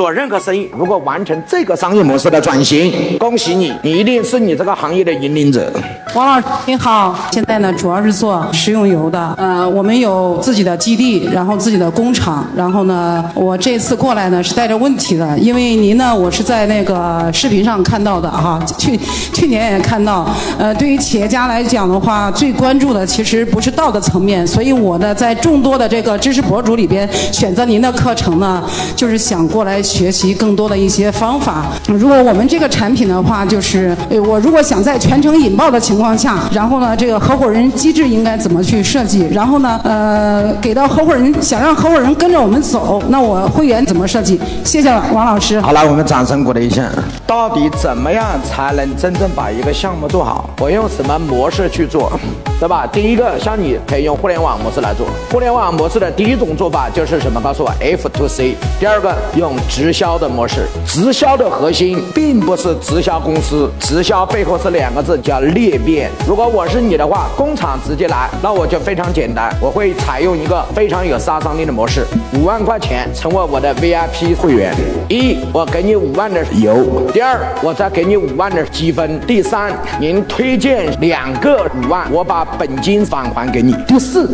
做任何生意，如果完成这个商业模式的转型，恭喜你，你一定是你这个行业的引领者。王老师您好，现在呢主要是做食用油的，呃，我们有自己的基地，然后自己的工厂，然后呢，我这次过来呢是带着问题的，因为您呢我是在那个视频上看到的哈，去去年也看到，呃，对于企业家来讲的话，最关注的其实不是道德层面，所以我呢在众多的这个知识博主里边选择您的课程呢，就是想过来学习更多的一些方法。如果我们这个产品的话，就是我如果想在全程引爆的情况下，然后呢，这个合伙人机制应该怎么去设计？然后呢，呃，给到合伙人，想让合伙人跟着我们走，那我会员怎么设计？谢谢王老师。好了，我们掌声鼓励一下。到底怎么样才能真正把一个项目做好？我用什么模式去做，对吧？第一个，像你可以用互联网模式来做。互联网模式的第一种做法就是什么？告诉我，F to C。第二个，用直直销的模式。直销的核心并不是直销公司，直销背后是两个字，叫裂变。如果我是你的话，工厂直接来，那我就非常简单，我会采用一个非常有杀伤力的模式，五万块钱成为我的 VIP 会员。一，我给你五万的油；第二，我再给你五万的积分；第三，您推荐两个五万，我把本金返还给你；第四。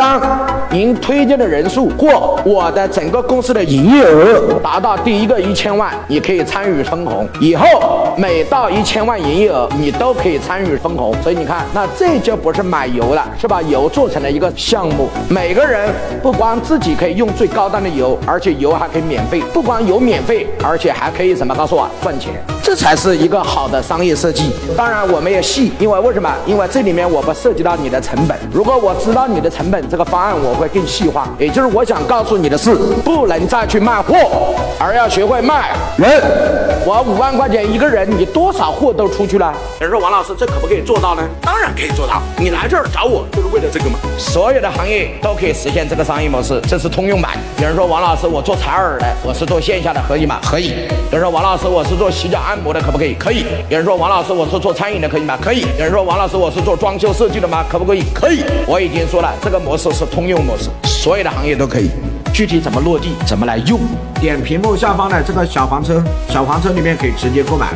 当您推荐的人数或我的整个公司的营业额达到第一个一千万，你可以参与分红。以后每到一千万营业额，你都可以参与分红。所以你看，那这就不是买油了，是把油做成了一个项目。每个人不光自己可以用最高端的油，而且油还可以免费。不光油免费，而且还可以什么？告诉我赚钱。这才是一个好的商业设计。当然，我没有细，因为为什么？因为这里面我不涉及到你的成本。如果我知道你的成本，这个方案我会更细化。也就是我想告诉你的是，不能再去卖货，而要学会卖人。我五万块钱一个人，你多少货都出去了。有人说王老师，这可不可以做到呢？当然可以做到。你来这儿找我就是为了这个吗？所有的行业都可以实现这个商业模式，这是通用版。有人说王老师，我做采耳的，我是做线下的，可以吗？可以。有人说王老师，我是做洗脚按摩的，可不可以？可以。有人说王老师，我是做餐饮的，可以吗？可以。有人说王老师，我是做装修设计的吗？可不可以？可以。我已经说了，这个模这是通用模式，所有的行业都可以。具体怎么落地，怎么来用？点屏幕下方的这个小黄车，小黄车里面可以直接购买。